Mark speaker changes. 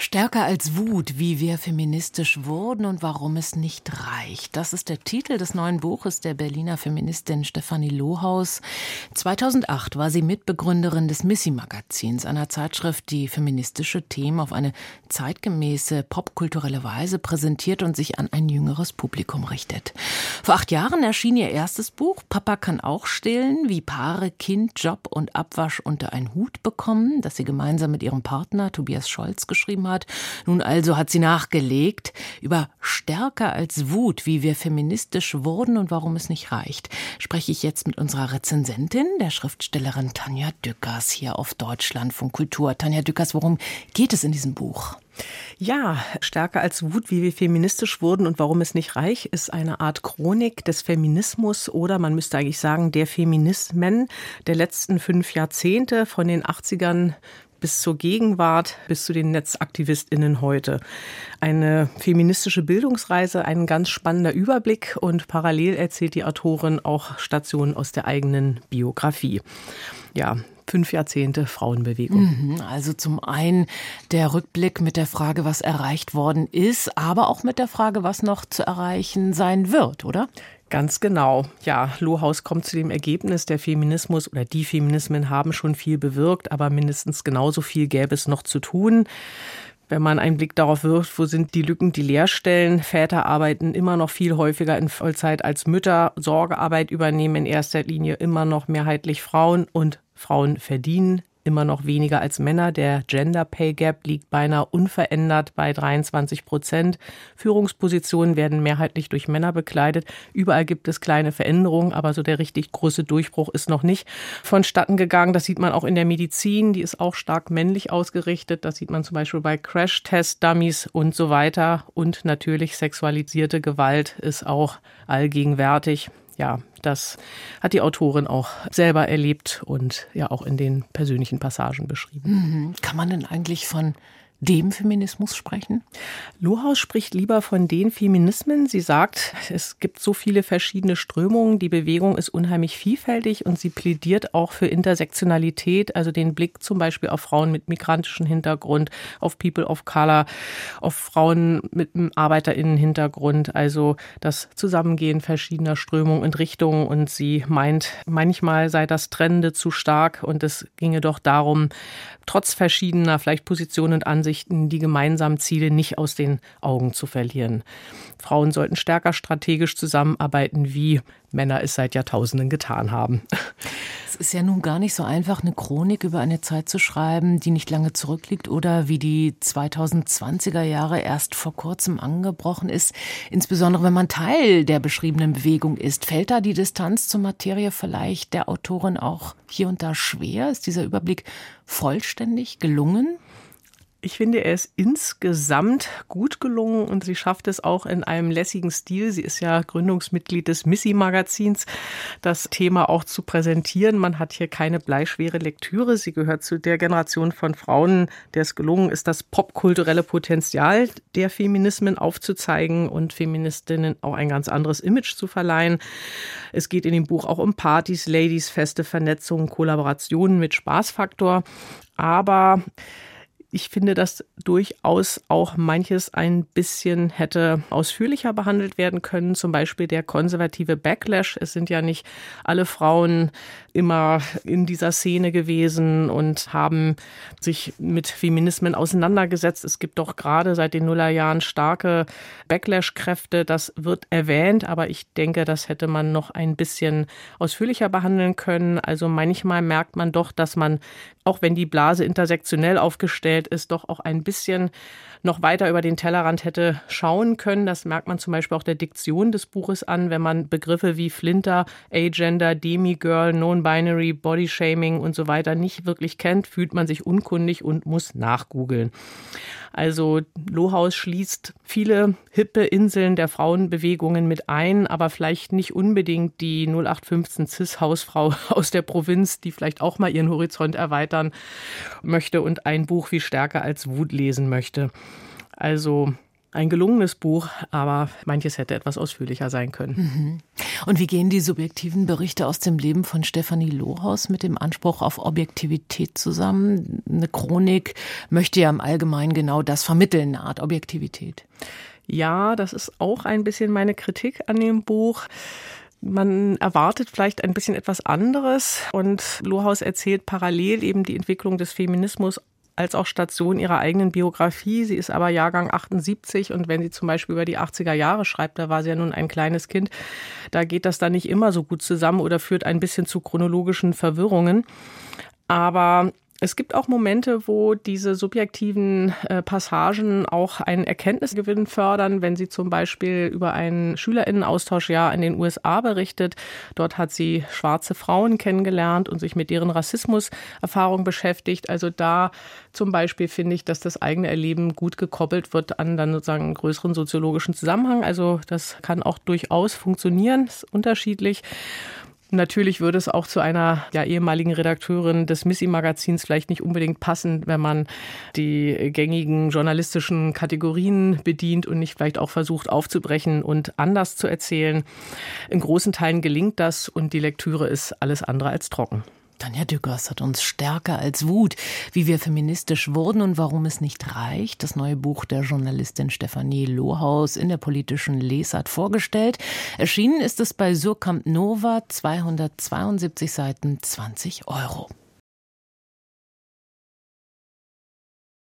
Speaker 1: Stärker als Wut, wie wir feministisch wurden und warum es nicht reicht. Das ist der Titel des neuen Buches der Berliner Feministin Stefanie Lohaus. 2008 war sie Mitbegründerin des Missy-Magazins, einer Zeitschrift, die feministische Themen auf eine zeitgemäße, popkulturelle Weise präsentiert und sich an ein jüngeres Publikum richtet. Vor acht Jahren erschien ihr erstes Buch, Papa kann auch stillen, wie Paare Kind, Job und Abwasch unter einen Hut bekommen, das sie gemeinsam mit ihrem Partner Tobias Scholz geschrieben hat. Nun also hat sie nachgelegt über stärker als Wut, wie wir feministisch wurden und warum es nicht reicht. Spreche ich jetzt mit unserer Rezensentin, der Schriftstellerin Tanja Dückers hier auf Deutschland von Kultur. Tanja Dückers, worum geht es in diesem Buch?
Speaker 2: Ja, stärker als Wut, wie wir feministisch wurden und warum es nicht reich, ist eine Art Chronik des Feminismus oder man müsste eigentlich sagen der Feminismen der letzten fünf Jahrzehnte von den 80ern bis zur Gegenwart, bis zu den NetzaktivistInnen heute. Eine feministische Bildungsreise, ein ganz spannender Überblick und parallel erzählt die Autorin auch Stationen aus der eigenen Biografie. Ja, fünf Jahrzehnte Frauenbewegung.
Speaker 1: Mhm, also zum einen der Rückblick mit der Frage, was erreicht worden ist, aber auch mit der Frage, was noch zu erreichen sein wird, oder?
Speaker 2: Ganz genau. Ja, Lohaus kommt zu dem Ergebnis, der Feminismus oder die Feminismen haben schon viel bewirkt, aber mindestens genauso viel gäbe es noch zu tun. Wenn man einen Blick darauf wirft, wo sind die Lücken, die Leerstellen? Väter arbeiten immer noch viel häufiger in Vollzeit als Mütter. Sorgearbeit übernehmen in erster Linie immer noch mehrheitlich Frauen und Frauen verdienen immer noch weniger als Männer. Der Gender Pay Gap liegt beinahe unverändert bei 23 Prozent. Führungspositionen werden mehrheitlich durch Männer bekleidet. Überall gibt es kleine Veränderungen, aber so der richtig große Durchbruch ist noch nicht vonstatten gegangen. Das sieht man auch in der Medizin. Die ist auch stark männlich ausgerichtet. Das sieht man zum Beispiel bei Crash-Test-Dummies und so weiter. Und natürlich sexualisierte Gewalt ist auch allgegenwärtig ja, das hat die Autorin auch selber erlebt und ja auch in den persönlichen Passagen beschrieben.
Speaker 1: Mhm. Kann man denn eigentlich von dem Feminismus sprechen?
Speaker 2: Lohaus spricht lieber von den Feminismen. Sie sagt, es gibt so viele verschiedene Strömungen, die Bewegung ist unheimlich vielfältig und sie plädiert auch für Intersektionalität, also den Blick zum Beispiel auf Frauen mit migrantischem Hintergrund, auf People of Color, auf Frauen mit einem Arbeiterinnenhintergrund, also das Zusammengehen verschiedener Strömungen und Richtungen. Und sie meint, manchmal sei das Trennende zu stark und es ginge doch darum, trotz verschiedener vielleicht Positionen und Ansichten die gemeinsamen Ziele nicht aus den Augen zu verlieren. Frauen sollten stärker strategisch zusammenarbeiten, wie Männer es seit Jahrtausenden getan haben.
Speaker 1: Es ist ja nun gar nicht so einfach, eine Chronik über eine Zeit zu schreiben, die nicht lange zurückliegt oder wie die 2020er Jahre erst vor kurzem angebrochen ist. Insbesondere wenn man Teil der beschriebenen Bewegung ist. Fällt da die Distanz zur Materie vielleicht der Autorin auch hier und da schwer? Ist dieser Überblick vollständig gelungen?
Speaker 2: Ich finde, er ist insgesamt gut gelungen und sie schafft es auch in einem lässigen Stil. Sie ist ja Gründungsmitglied des Missy-Magazins, das Thema auch zu präsentieren. Man hat hier keine bleischwere Lektüre. Sie gehört zu der Generation von Frauen, der es gelungen ist, das popkulturelle Potenzial der Feminismen aufzuzeigen und Feministinnen auch ein ganz anderes Image zu verleihen. Es geht in dem Buch auch um Partys, Ladies, feste Vernetzungen, Kollaborationen mit Spaßfaktor. Aber ich finde, dass durchaus auch manches ein bisschen hätte ausführlicher behandelt werden können. Zum Beispiel der konservative Backlash. Es sind ja nicht alle Frauen immer in dieser Szene gewesen und haben sich mit Feminismen auseinandergesetzt. Es gibt doch gerade seit den Nullerjahren starke Backlash-Kräfte. Das wird erwähnt, aber ich denke, das hätte man noch ein bisschen ausführlicher behandeln können. Also manchmal merkt man doch, dass man, auch wenn die Blase intersektionell aufgestellt ist, doch auch ein bisschen noch weiter über den Tellerrand hätte schauen können. Das merkt man zum Beispiel auch der Diktion des Buches an, wenn man Begriffe wie Flinter, Agender, Demigirl, Non-Binary, Bodyshaming und so weiter nicht wirklich kennt, fühlt man sich unkundig und muss nachgoogeln. Also Lohaus schließt viele hippe Inseln der Frauenbewegungen mit ein, aber vielleicht nicht unbedingt die 0815 Cis-Hausfrau aus der Provinz, die vielleicht auch mal ihren Horizont erweitern möchte und ein Buch wie Stärker als Wut lesen möchte. Also ein gelungenes Buch, aber manches hätte etwas ausführlicher sein können.
Speaker 1: Mhm. Und wie gehen die subjektiven Berichte aus dem Leben von Stefanie Lohaus mit dem Anspruch auf Objektivität zusammen? Eine Chronik möchte ja im Allgemeinen genau das vermitteln, eine Art Objektivität.
Speaker 2: Ja, das ist auch ein bisschen meine Kritik an dem Buch. Man erwartet vielleicht ein bisschen etwas anderes und Lohaus erzählt parallel eben die Entwicklung des Feminismus als auch Station ihrer eigenen Biografie. Sie ist aber Jahrgang 78 und wenn sie zum Beispiel über die 80er Jahre schreibt, da war sie ja nun ein kleines Kind, da geht das dann nicht immer so gut zusammen oder führt ein bisschen zu chronologischen Verwirrungen. Aber es gibt auch Momente, wo diese subjektiven äh, Passagen auch einen Erkenntnisgewinn fördern, wenn sie zum Beispiel über ein Schülerinnenaustauschjahr in den USA berichtet. Dort hat sie schwarze Frauen kennengelernt und sich mit deren Rassismuserfahrung beschäftigt. Also da zum Beispiel finde ich, dass das eigene Erleben gut gekoppelt wird an dann sozusagen einen größeren soziologischen Zusammenhang. Also das kann auch durchaus funktionieren, ist unterschiedlich. Natürlich würde es auch zu einer ja, ehemaligen Redakteurin des Missy-Magazins vielleicht nicht unbedingt passen, wenn man die gängigen journalistischen Kategorien bedient und nicht vielleicht auch versucht aufzubrechen und anders zu erzählen. In großen Teilen gelingt das und die Lektüre ist alles andere als trocken.
Speaker 1: Tanja Dückers hat uns Stärker als Wut, wie wir feministisch wurden und warum es nicht reicht, das neue Buch der Journalistin Stefanie Lohaus in der politischen Lesart vorgestellt. Erschienen ist es bei Surkamp Nova, 272 Seiten, 20 Euro.